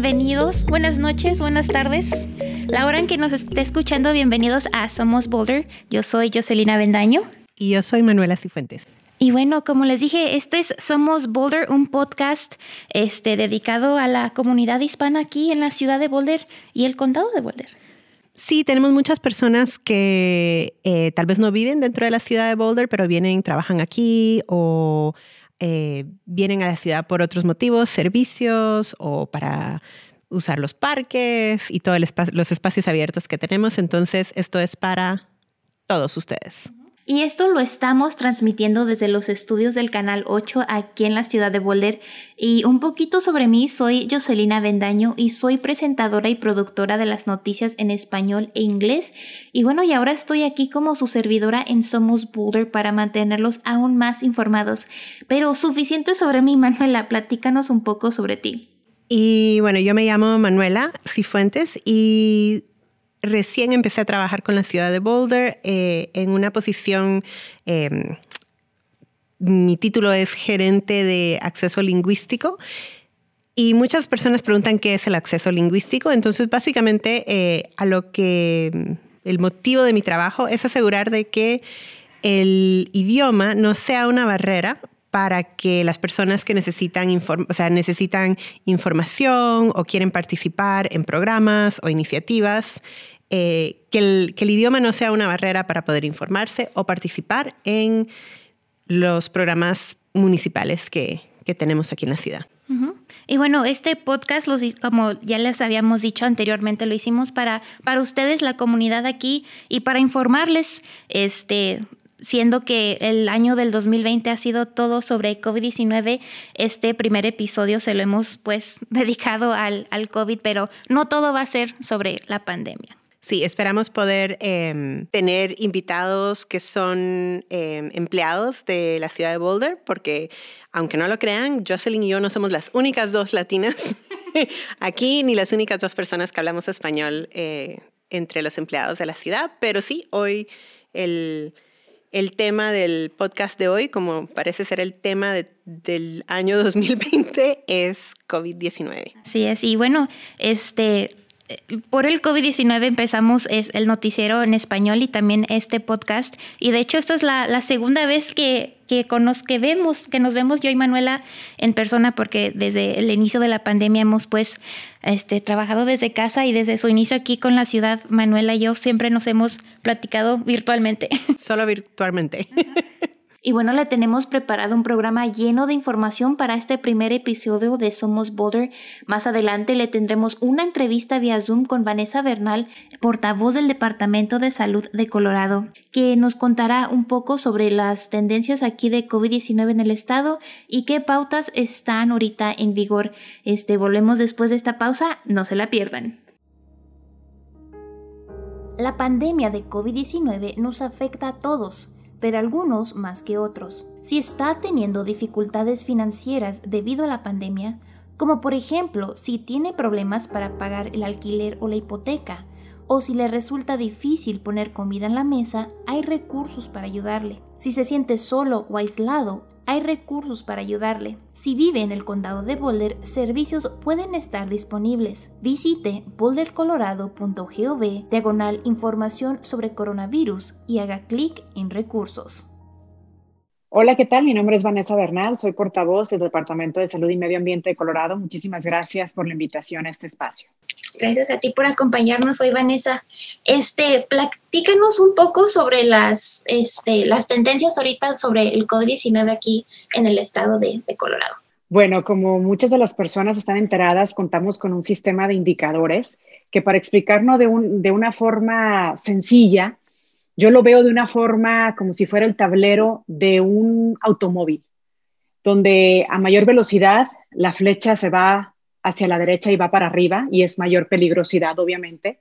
bienvenidos, buenas noches, buenas tardes. La hora en que nos esté escuchando, bienvenidos a Somos Boulder. Yo soy Jocelina Bendaño. Y yo soy Manuela Cifuentes. Y bueno, como les dije, este es Somos Boulder, un podcast este, dedicado a la comunidad hispana aquí en la ciudad de Boulder y el condado de Boulder. Sí, tenemos muchas personas que eh, tal vez no viven dentro de la ciudad de Boulder, pero vienen, trabajan aquí o eh, vienen a la ciudad por otros motivos, servicios o para usar los parques y todos los espacios abiertos que tenemos. Entonces, esto es para todos ustedes. Y esto lo estamos transmitiendo desde los estudios del Canal 8 aquí en la ciudad de Boulder. Y un poquito sobre mí, soy Jocelina Bendaño y soy presentadora y productora de las noticias en español e inglés. Y bueno, y ahora estoy aquí como su servidora en Somos Boulder para mantenerlos aún más informados. Pero suficiente sobre mí, Manuela, platícanos un poco sobre ti. Y bueno, yo me llamo Manuela Cifuentes y recién empecé a trabajar con la ciudad de Boulder eh, en una posición, em, mi título es gerente de acceso lingüístico. Y muchas personas preguntan qué es el acceso lingüístico. Entonces, básicamente, eh, a lo que el motivo de mi trabajo es asegurar de que el idioma no sea una barrera para que las personas que necesitan, o necesitan información o quieren participar en programas o iniciativas, eh, que, el, idioma no sea una barrera para poder informarse o participar en los programas municipales que, que tenemos aquí en la ciudad. Y bueno, este podcast, como ya les habíamos dicho anteriormente, lo hicimos para, para ustedes, la comunidad aquí, y para informarles este, siendo que el año del 2020 ha sido todo sobre COVID-19, este primer episodio se lo hemos pues dedicado al, al, COVID, pero no todo va a ser sobre la pandemia. Sí, esperamos poder em, tener invitados que son em, empleados de la ciudad de Boulder, porque aunque no lo crean, Jocelyn y yo no somos las únicas dos latinas aquí, ni las únicas dos personas que hablamos español eh, entre los empleados de la ciudad, pero sí, hoy el el tema del podcast de hoy, como parece ser el tema del año 2020, es COVID-19. Sí, es. Y bueno, este, por el COVID-19 empezamos el noticiero en español y también este podcast. Y de hecho, esta es la, segunda vez que, que, que vemos, que nos vemos yo y Manuela en persona, porque desde el inicio de la pandemia hemos pues este, trabajado desde casa y desde su inicio aquí con la ciudad, Manuela y yo siempre nos hemos platicado virtualmente. Solo virtualmente. Y bueno, le tenemos preparado un programa lleno de información para este primer episodio de Somos Boulder. Más adelante le tendremos una entrevista vía Zoom con Vanessa Bernal, portavoz del Departamento de Salud de Colorado, que nos contará un poco sobre las tendencias aquí de COVID-19 en el estado y qué pautas están ahorita en vigor. Este, volvemos después de esta pausa, no se la pierdan. La pandemia de COVID-19 nos afecta a todos pero algunos más que otros. Si está teniendo dificultades financieras debido a la pandemia, como por ejemplo si tiene problemas para pagar el alquiler o la hipoteca, o si le resulta difícil poner comida en la mesa, hay recursos para ayudarle. Si se siente solo o aislado, hay recursos para ayudarle. Si vive en el condado de Boulder, servicios pueden estar disponibles. Visite bouldercolorado.gov diagonal información sobre coronavirus y haga clic en recursos. Hola, ¿qué tal? Mi nombre es Vanessa Bernal, soy portavoz del Departamento de Salud y Medio Ambiente de Colorado. Muchísimas gracias por la invitación a este espacio. Gracias a ti por acompañarnos hoy, Vanessa. Este, platícanos un poco sobre las, este, las tendencias ahorita sobre el COVID-19 aquí en el estado de, de Colorado. Bueno, como muchas de las personas están enteradas, contamos con un sistema de indicadores que para explicarnos de, un, de una forma sencilla, yo lo veo de una forma como si fuera el tablero de un automóvil, donde a mayor velocidad la flecha se va hacia la derecha y va para arriba y es mayor peligrosidad, obviamente.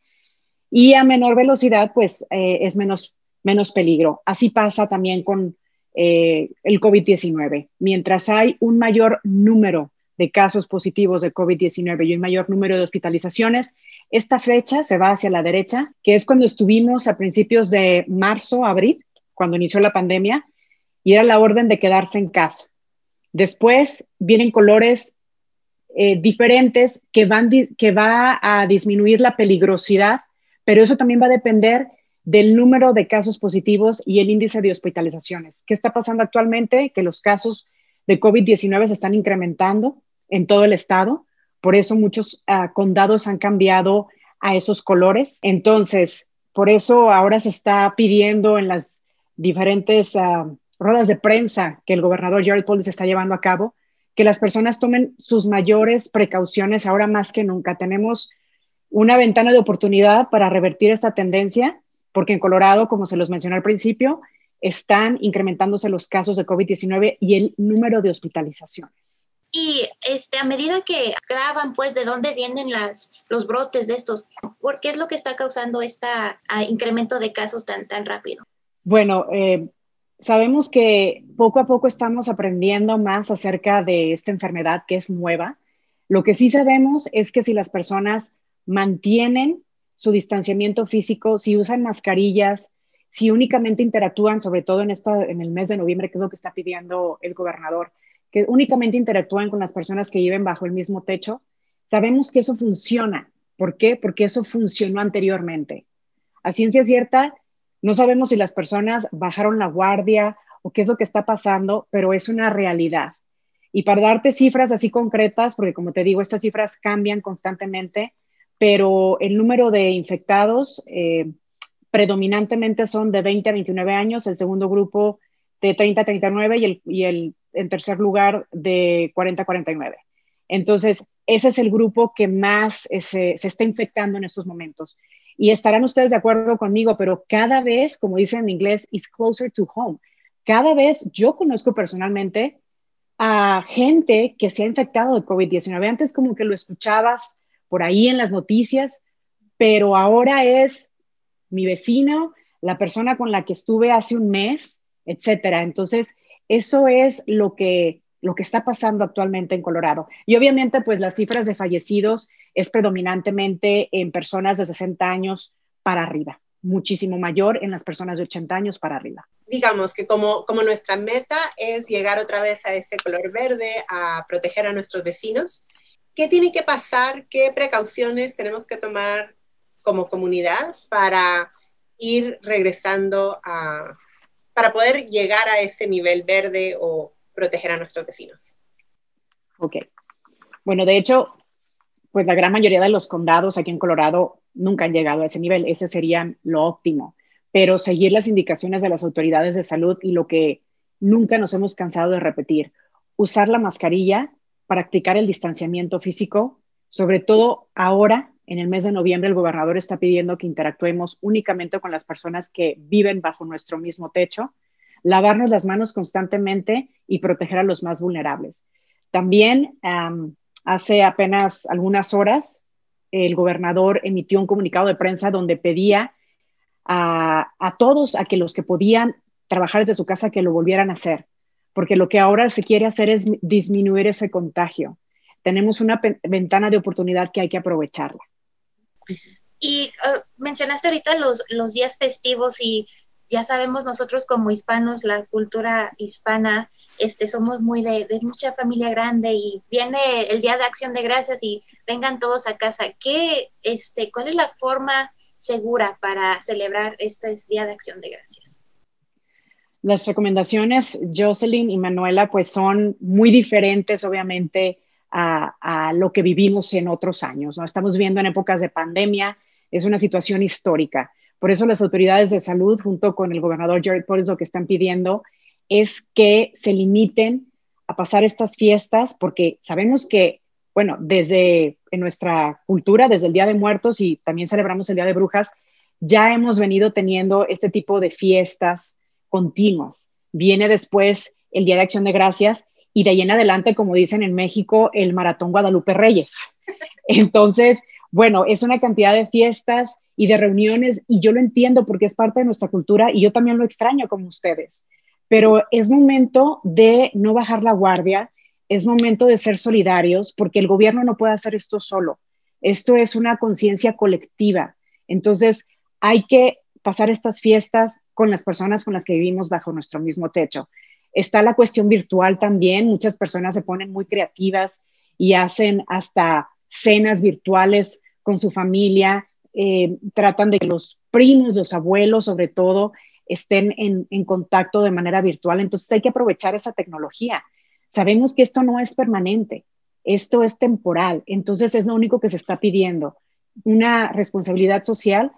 Y a menor velocidad, pues eh, es menos, menos peligro. Así pasa también con eh, el COVID-19. Mientras hay un mayor número de casos positivos de COVID-19 y un mayor número de hospitalizaciones. Esta flecha se va hacia la derecha, que es cuando estuvimos a principios de marzo, abril, cuando inició la pandemia, y era la orden de quedarse en casa. Después vienen colores eh, diferentes que, van, que va a disminuir la peligrosidad, pero eso también va a depender del número de casos positivos y el índice de hospitalizaciones. ¿Qué está pasando actualmente? Que los casos de COVID-19 se están incrementando en todo el estado, por eso muchos ah, condados han cambiado a esos colores. Entonces, por eso ahora se está pidiendo en las diferentes uh, ruedas de prensa que el gobernador Jared Polis está llevando a cabo, que las personas tomen sus mayores precauciones ahora más que nunca. Tenemos una ventana de oportunidad para revertir esta tendencia, porque en Colorado, como se los mencioné al principio, están incrementándose los casos de COVID-19 y el número de hospitalizaciones. Y este, a medida que graban, pues, de dónde vienen las, los brotes de estos, ¿por qué es lo que está causando este incremento de casos tan, tan rápido? Bueno, eh, sabemos que poco a poco estamos aprendiendo más acerca de esta enfermedad que es nueva. Lo que sí sabemos es que si las personas mantienen su distanciamiento físico, si usan mascarillas, si únicamente interactúan, sobre todo en, esta, en el mes de noviembre, que es lo que está pidiendo el gobernador, que únicamente interactúan con las personas que viven bajo el mismo techo, sabemos que eso funciona. ¿Por qué? Porque eso funcionó anteriormente. A ciencia cierta, no sabemos si las personas bajaron la guardia o qué es lo que está pasando, pero es una realidad. Y para darte cifras así concretas, porque como te digo, estas cifras cambian constantemente, pero el número de infectados eh, predominantemente son de 20 a 29 años, el segundo grupo de 30 a 39 y el, y el en tercer lugar de 40 a 49. Entonces, ese es el grupo que más se, se, está infectando en estos momentos. Y estarán ustedes de acuerdo conmigo, pero cada vez, como dicen en inglés, is closer to home. Cada vez yo conozco personalmente a gente que se ha infectado de COVID-19. Antes como que lo escuchabas por ahí en las noticias, pero ahora es mi vecino, la persona con la que estuve hace un mes, etcétera. Entonces, eso es lo que, lo que está pasando actualmente en Colorado. Y obviamente, pues las cifras de fallecidos es predominantemente en personas de 60 años para arriba, muchísimo mayor en las personas de 80 años para arriba. Digamos que como, como nuestra meta es llegar otra vez a ese color verde, a proteger a nuestros vecinos, ¿qué tiene que pasar? ¿Qué precauciones tenemos que tomar como comunidad para ir regresando a, para poder llegar a ese nivel verde o proteger a nuestros vecinos. Ok. Bueno, de hecho, pues la gran mayoría de los condados aquí en Colorado nunca han llegado a ese nivel. Ese sería lo óptimo. Pero seguir las indicaciones de las autoridades de salud y lo que nunca nos hemos cansado de repetir, usar la mascarilla, practicar el distanciamiento físico, sobre todo ahora, en el mes de noviembre, el gobernador está pidiendo que interactuemos únicamente con las personas que viven bajo nuestro mismo techo, lavarnos las manos constantemente y proteger a los más vulnerables. También hace apenas algunas horas, el gobernador emitió un comunicado de prensa donde pedía a, a todos, a que los que podían trabajar desde su casa, que lo volvieran a hacer, porque lo que ahora se quiere hacer es disminuir ese contagio. Tenemos una ventana de oportunidad que hay que aprovecharla. Y uh, mencionaste ahorita los, los días festivos y ya sabemos nosotros como hispanos, la cultura hispana, este, somos muy de, mucha familia grande y viene el Día de Acción de Gracias y vengan todos a casa. ¿Qué, este, ¿Cuál es la forma segura para celebrar este Día de Acción de Gracias? Las recomendaciones, Jocelyn y Manuela, pues son muy diferentes, obviamente, a, lo que vivimos en otros años. ¿no? Estamos viendo en épocas de pandemia, es una situación histórica. Por eso las autoridades de salud, junto con el gobernador Jared Polis, lo que están pidiendo es que se limiten a pasar estas fiestas, porque sabemos que, bueno, desde en nuestra cultura, desde el Día de Muertos y también celebramos el Día de Brujas, ya hemos venido teniendo este tipo de fiestas continuas. Viene después el Día de Acción de Gracias y de ahí en adelante, como dicen en México, el Maratón Guadalupe Reyes. Entonces, bueno, es una cantidad de fiestas y de reuniones y yo lo entiendo porque es parte de nuestra cultura y yo también lo extraño como ustedes, pero es momento de no bajar la guardia, es momento de ser solidarios porque el gobierno no puede hacer esto solo. Esto es una conciencia colectiva. Entonces, hay que pasar estas fiestas con las personas con las que vivimos bajo nuestro mismo techo. Está la cuestión virtual también, muchas personas se ponen muy creativas y hacen hasta cenas virtuales con su familia, eh, tratan de que los primos, los abuelos sobre todo, estén en, en contacto de manera virtual. Entonces hay que aprovechar esa tecnología. Sabemos que esto no es permanente, esto es temporal, entonces es lo único que se está pidiendo, una responsabilidad social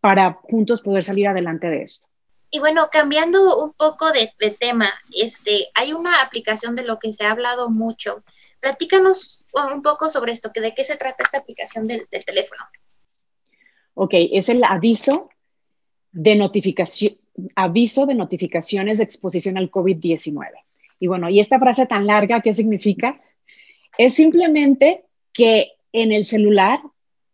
para juntos poder salir adelante de esto. Y bueno, cambiando un poco de, tema, este, hay una aplicación de lo que se ha hablado mucho. Platícanos un poco sobre esto, que de qué se trata esta aplicación del, teléfono. Ok, es el aviso de notificación, aviso de notificaciones de exposición al COVID-19. Y bueno, ¿y esta frase tan larga qué significa? Es simplemente que en el celular,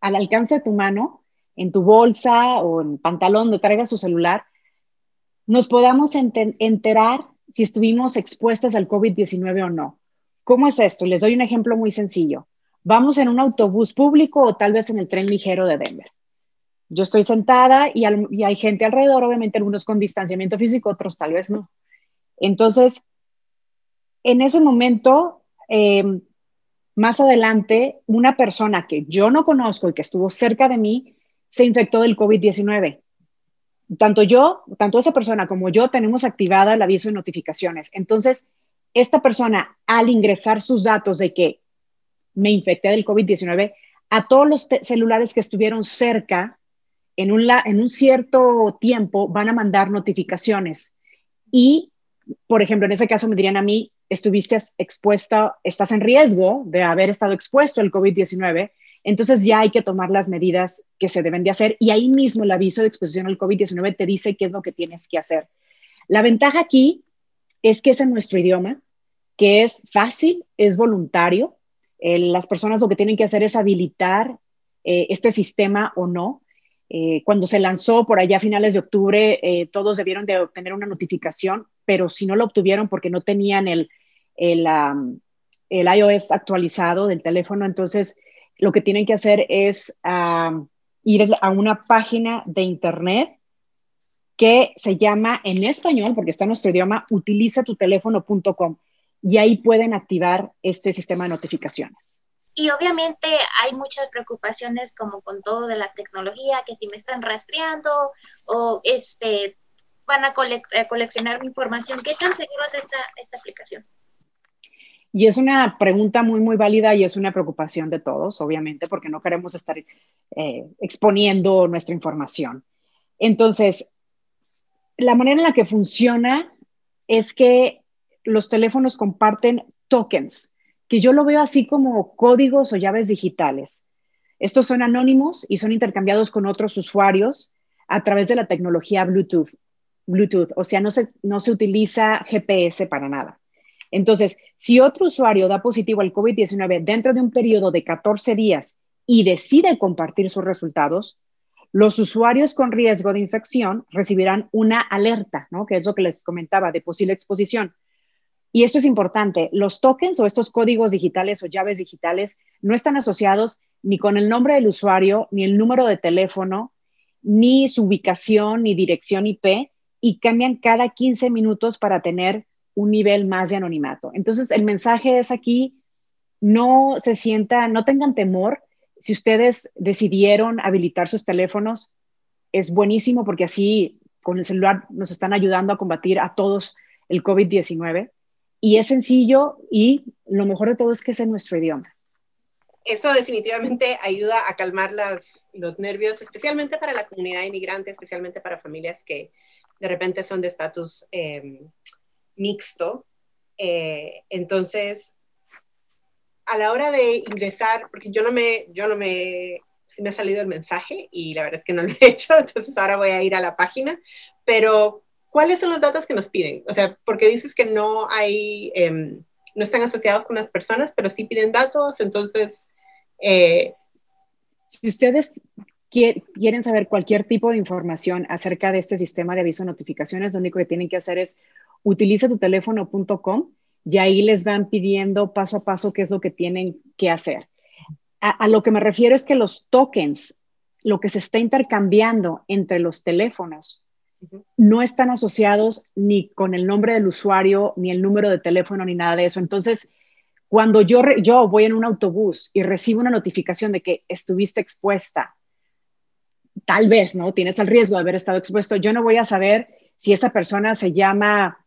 al alcance de tu mano, en tu bolsa o en pantalón donde traigas su celular, nos podamos enterar si estuvimos expuestas al COVID-19 o no. ¿Cómo es esto? Les doy un ejemplo muy sencillo. Vamos en un autobús público o tal vez en el tren ligero de Denver. Yo estoy sentada y, hay gente alrededor, obviamente algunos con distanciamiento físico, otros tal vez no. Entonces, en ese momento, em, más adelante, una persona que yo no conozco y que estuvo cerca de mí se infectó del COVID-19 tanto yo, tanto esa persona como yo tenemos activada el aviso de notificaciones. Entonces, esta persona, al ingresar sus datos de que me infecté del COVID-19, a todos los celulares que estuvieron cerca en un, en un cierto tiempo van a mandar notificaciones. Y, por ejemplo, en ese caso me dirían a mí, estuviste expuesta, estás en riesgo de haber estado expuesto al COVID-19 entonces ya hay que tomar las medidas que se deben de hacer y ahí mismo el aviso de exposición al COVID-19 te dice qué es lo que tienes que hacer. La ventaja aquí es que es en nuestro idioma, que es fácil, es voluntario. las personas lo que tienen que hacer es habilitar eh, este sistema o no. Eh, cuando se lanzó por allá a finales de octubre, eh, todos debieron de obtener una notificación, pero si no lo obtuvieron porque no tenían el, el iOS actualizado del teléfono, entonces lo que tienen que hacer es ir a una página de internet que se llama en español, porque está en nuestro idioma, utilizatuteléfono.com y ahí pueden activar este sistema de notificaciones. Y obviamente hay muchas preocupaciones como con todo de la tecnología, que si me están rastreando o este, van a coleccionar mi información, ¿qué tan seguro es esta, esta aplicación? Y es una pregunta muy, muy válida y es una preocupación de todos, obviamente, porque no queremos estar eh, exponiendo nuestra información. Entonces, la manera en la que funciona es que los teléfonos comparten tokens, que yo lo veo así como códigos o llaves digitales. Estos son anónimos y son intercambiados con otros usuarios a través de la tecnología Bluetooth. Bluetooth, o sea, no se, no se utiliza GPS para nada. Entonces, si otro usuario da positivo al COVID-19 dentro de un periodo de 14 días y decide compartir sus resultados, los usuarios con riesgo de infección recibirán una alerta, ¿no? que es lo que les comentaba, de posible exposición. Y esto es importante, los tokens o estos códigos digitales o llaves digitales no están asociados ni con el nombre del usuario, ni el número de teléfono, ni su ubicación, ni dirección IP, y cambian cada 15 minutos para tener un nivel más de anonimato. Entonces, el mensaje es aquí, no se sienta, no tengan temor. Si ustedes decidieron habilitar sus teléfonos, es buenísimo porque así con el celular nos están ayudando a combatir a todos el COVID-19. Y es sencillo y lo mejor de todo es que es en nuestro idioma. Eso definitivamente ayuda a calmar los nervios, especialmente para la comunidad inmigrante, especialmente para familias que de repente son de estatus eh, mixto. Eh, entonces, a la hora de ingresar, porque yo no me, yo no me, me ha salido el mensaje y la verdad es que no lo he hecho, entonces ahora voy a ir a la página, pero ¿cuáles son los datos que nos piden? O sea, porque dices que no hay, em, no están asociados con las personas, pero sí piden datos, entonces... Eh, si ustedes quieren saber cualquier tipo de información acerca de este sistema de aviso notificaciones, lo único que tienen que hacer es utiliza tu teléfono.com y ahí les van pidiendo paso a paso qué es lo que tienen que hacer. A, lo que me refiero es que los tokens, lo que se está intercambiando entre los teléfonos, no están asociados ni con el nombre del usuario, ni el número de teléfono, ni nada de eso. Entonces, Cuando yo, yo voy en un autobús y recibo una notificación de que estuviste expuesta, tal vez, ¿no? Tienes el riesgo de haber estado expuesto, yo no voy a saber si esa persona se llama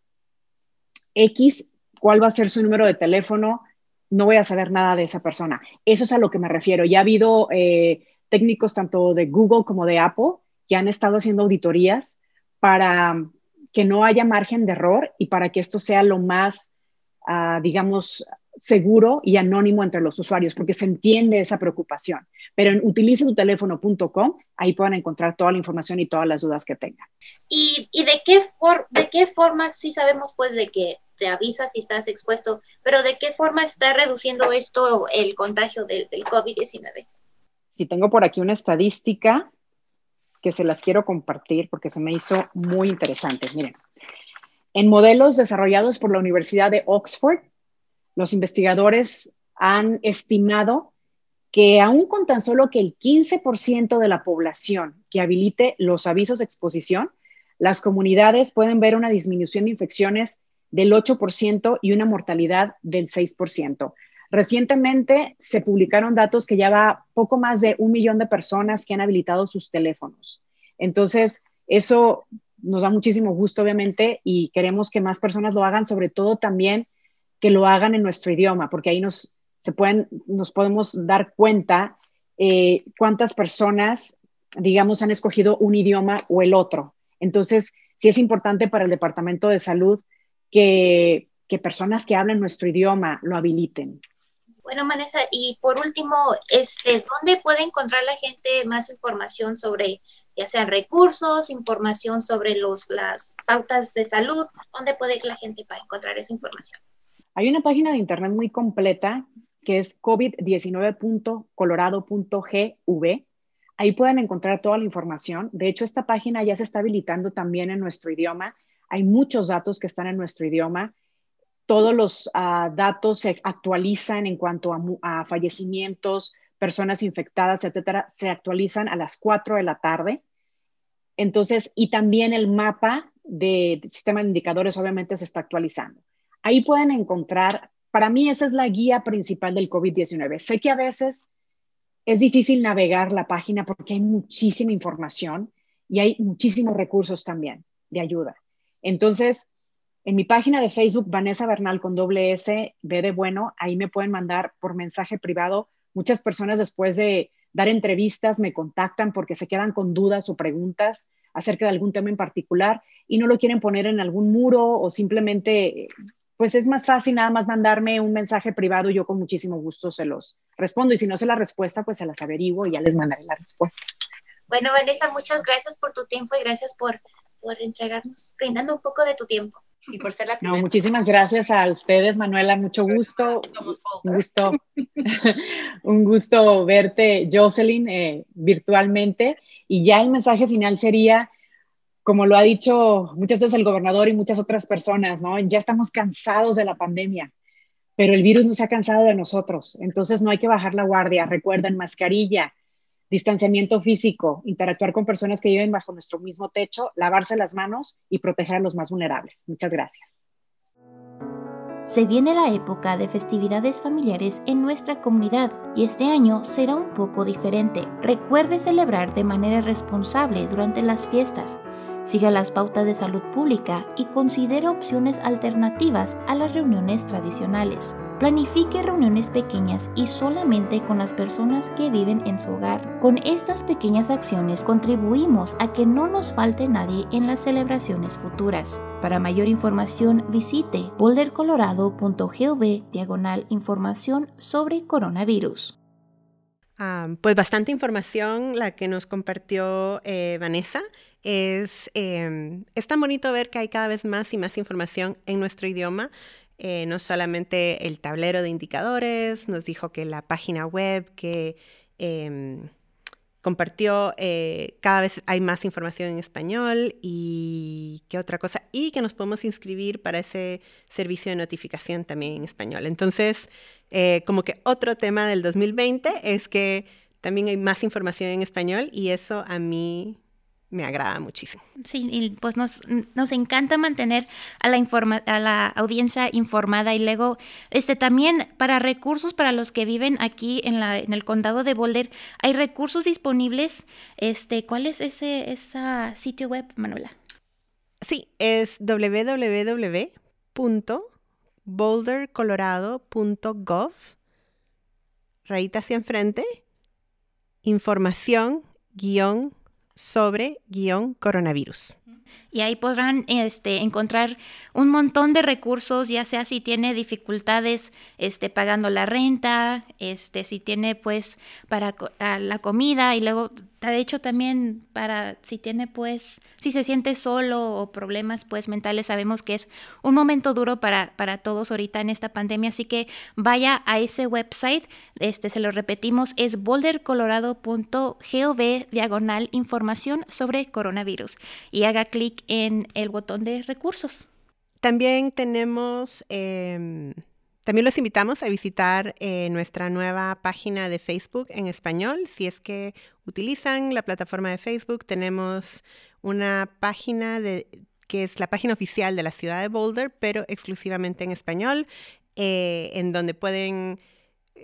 X, cuál va a ser su número de teléfono, no voy a saber nada de esa persona. Eso es a lo que me refiero. Ya ha habido eh, técnicos tanto de Google como de Apple que han estado haciendo auditorías para que no haya margen de error y para que esto sea lo más, ah, digamos, seguro y anónimo entre los usuarios, porque se entiende esa preocupación. Pero en utilicetuteléfono.com, ahí pueden encontrar toda la información y todas las dudas que tengan. ¿Y, de, qué de qué forma sí sabemos pues de que te avisa si estás expuesto, pero de qué forma está reduciendo esto el contagio del, del COVID-19? Si tengo por aquí una estadística que se las quiero compartir porque se me hizo muy interesante. Miren, en modelos desarrollados por la Universidad de Oxford, los investigadores han estimado que aún con tan solo que el 15% de la población que habilite los avisos de exposición, las comunidades pueden ver una disminución de infecciones del 8% y una mortalidad del 6%. Recientemente se publicaron datos que ya va poco más de un millón de personas que han habilitado sus teléfonos. Entonces, eso nos da muchísimo gusto, obviamente, y queremos que más personas lo hagan, sobre todo también que lo hagan en nuestro idioma, porque ahí nos, se pueden, nos podemos dar cuenta eh, cuántas personas, digamos, han escogido un idioma o el otro. Entonces, sí es importante para el Departamento de Salud que, que personas que hablen nuestro idioma lo habiliten. Bueno, Vanessa, y por último, este, ¿dónde puede encontrar la gente más información sobre, ya sean recursos, información sobre los, las pautas de salud? ¿Dónde puede la gente para encontrar esa información? Hay una página de internet muy completa que es covid19.colorado.gv. Ahí pueden encontrar toda la información. De hecho, esta página ya se está habilitando también en nuestro idioma. Hay muchos datos que están en nuestro idioma. Todos los ah, datos se actualizan en cuanto a, fallecimientos, personas infectadas, etcétera, se actualizan a las 4 de la tarde. Entonces, y también el mapa de sistema de indicadores obviamente se está actualizando. Ahí pueden encontrar, para mí esa es la guía principal del COVID-19. Sé que a veces es difícil navegar la página porque hay muchísima información y hay muchísimos recursos también de ayuda. Entonces, en mi página de Facebook, Vanessa Bernal con doble S, B de bueno, ahí me pueden mandar por mensaje privado. Muchas personas después de dar entrevistas me contactan porque se quedan con dudas o preguntas acerca de algún tema en particular y no lo quieren poner en algún muro o simplemente pues es más fácil nada más mandarme un mensaje privado yo con muchísimo gusto se los respondo. Y si no sé la respuesta, pues se las averiguo y ya les mandaré la respuesta. Bueno, Vanessa, muchas gracias por tu tiempo y gracias por, por entregarnos, brindando un poco de tu tiempo. Y por ser la primera. No, muchísimas gracias a ustedes, Manuela, mucho gusto. Un gusto, un gusto verte, Jocelyn, eh, virtualmente. Y ya el mensaje final sería, como lo ha dicho muchas veces el gobernador y muchas otras personas, ¿no? Ya estamos cansados de la pandemia, pero el virus no se ha cansado de nosotros. Entonces no hay que bajar la guardia. Recuerden, mascarilla, distanciamiento físico, interactuar con personas que viven bajo nuestro mismo techo, lavarse las manos y proteger a los más vulnerables. Muchas gracias. Se viene la época de festividades familiares en nuestra comunidad y este año será un poco diferente. Recuerde celebrar de manera responsable durante las fiestas Siga las pautas de salud pública y considere opciones alternativas a las reuniones tradicionales. Planifique reuniones pequeñas y solamente con las personas que viven en su hogar. Con estas pequeñas acciones contribuimos a que no nos falte nadie en las celebraciones futuras. Para mayor información visite bouldercolorado.gov diagonal información sobre coronavirus. Ah, pues bastante información la que nos compartió eh, Vanessa es, em, es tan bonito ver que hay cada vez más y más información en nuestro idioma. Eh, no solamente el tablero de indicadores, nos dijo que la página web que em, compartió, eh, cada vez hay más información en español y qué otra cosa, y que nos podemos inscribir para ese servicio de notificación también en español. Entonces, eh, como que otro tema del 2020 es que también hay más información en español y eso a mí me agrada muchísimo. Sí, y pues nos, nos encanta mantener a la, informa a la audiencia informada y luego este, también para recursos para los que viven aquí en, la, en el condado de Boulder, hay recursos disponibles. Este, ¿Cuál es ese esa sitio web, Manuela? Sí, es www.bouldercolorado.gov, rayita hacia enfrente, información, guion, sobre guion coronavirus. Y ahí podrán este, encontrar un montón de recursos, ya sea si tiene dificultades este, pagando la renta, este, si tiene pues para la comida y luego de hecho también para si tiene pues, si se siente solo o problemas pues mentales, sabemos que es un momento duro para, para todos ahorita en esta pandemia, así que vaya a ese website, este se lo repetimos, es bouldercolorado.gov diagonal información sobre coronavirus y haga clic en el botón de recursos. También tenemos... Em, también los invitamos a visitar eh, nuestra nueva página de Facebook en español. Si es que utilizan la plataforma de Facebook, tenemos una página de, que es la página oficial de la ciudad de Boulder, pero exclusivamente en español, eh, en donde pueden,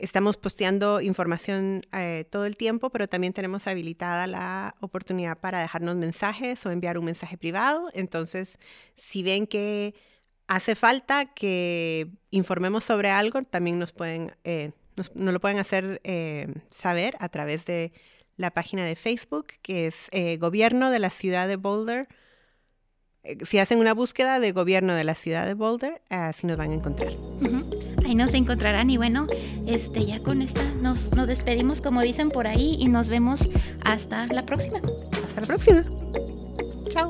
estamos posteando información eh, todo el tiempo, pero también tenemos habilitada la oportunidad para dejarnos mensajes o enviar un mensaje privado. Entonces, si ven que hace falta que informemos sobre algo, también nos pueden, eh, lo pueden hacer eh, saber a través de la página de Facebook, que es eh, Gobierno de la Ciudad de Boulder. Si hacen una búsqueda de Gobierno de la Ciudad de Boulder, así nos van a encontrar. Ahí nos encontrarán y bueno, este, ya con esta nos, nos despedimos como dicen por ahí y nos vemos hasta la próxima. Hasta la próxima. Chao.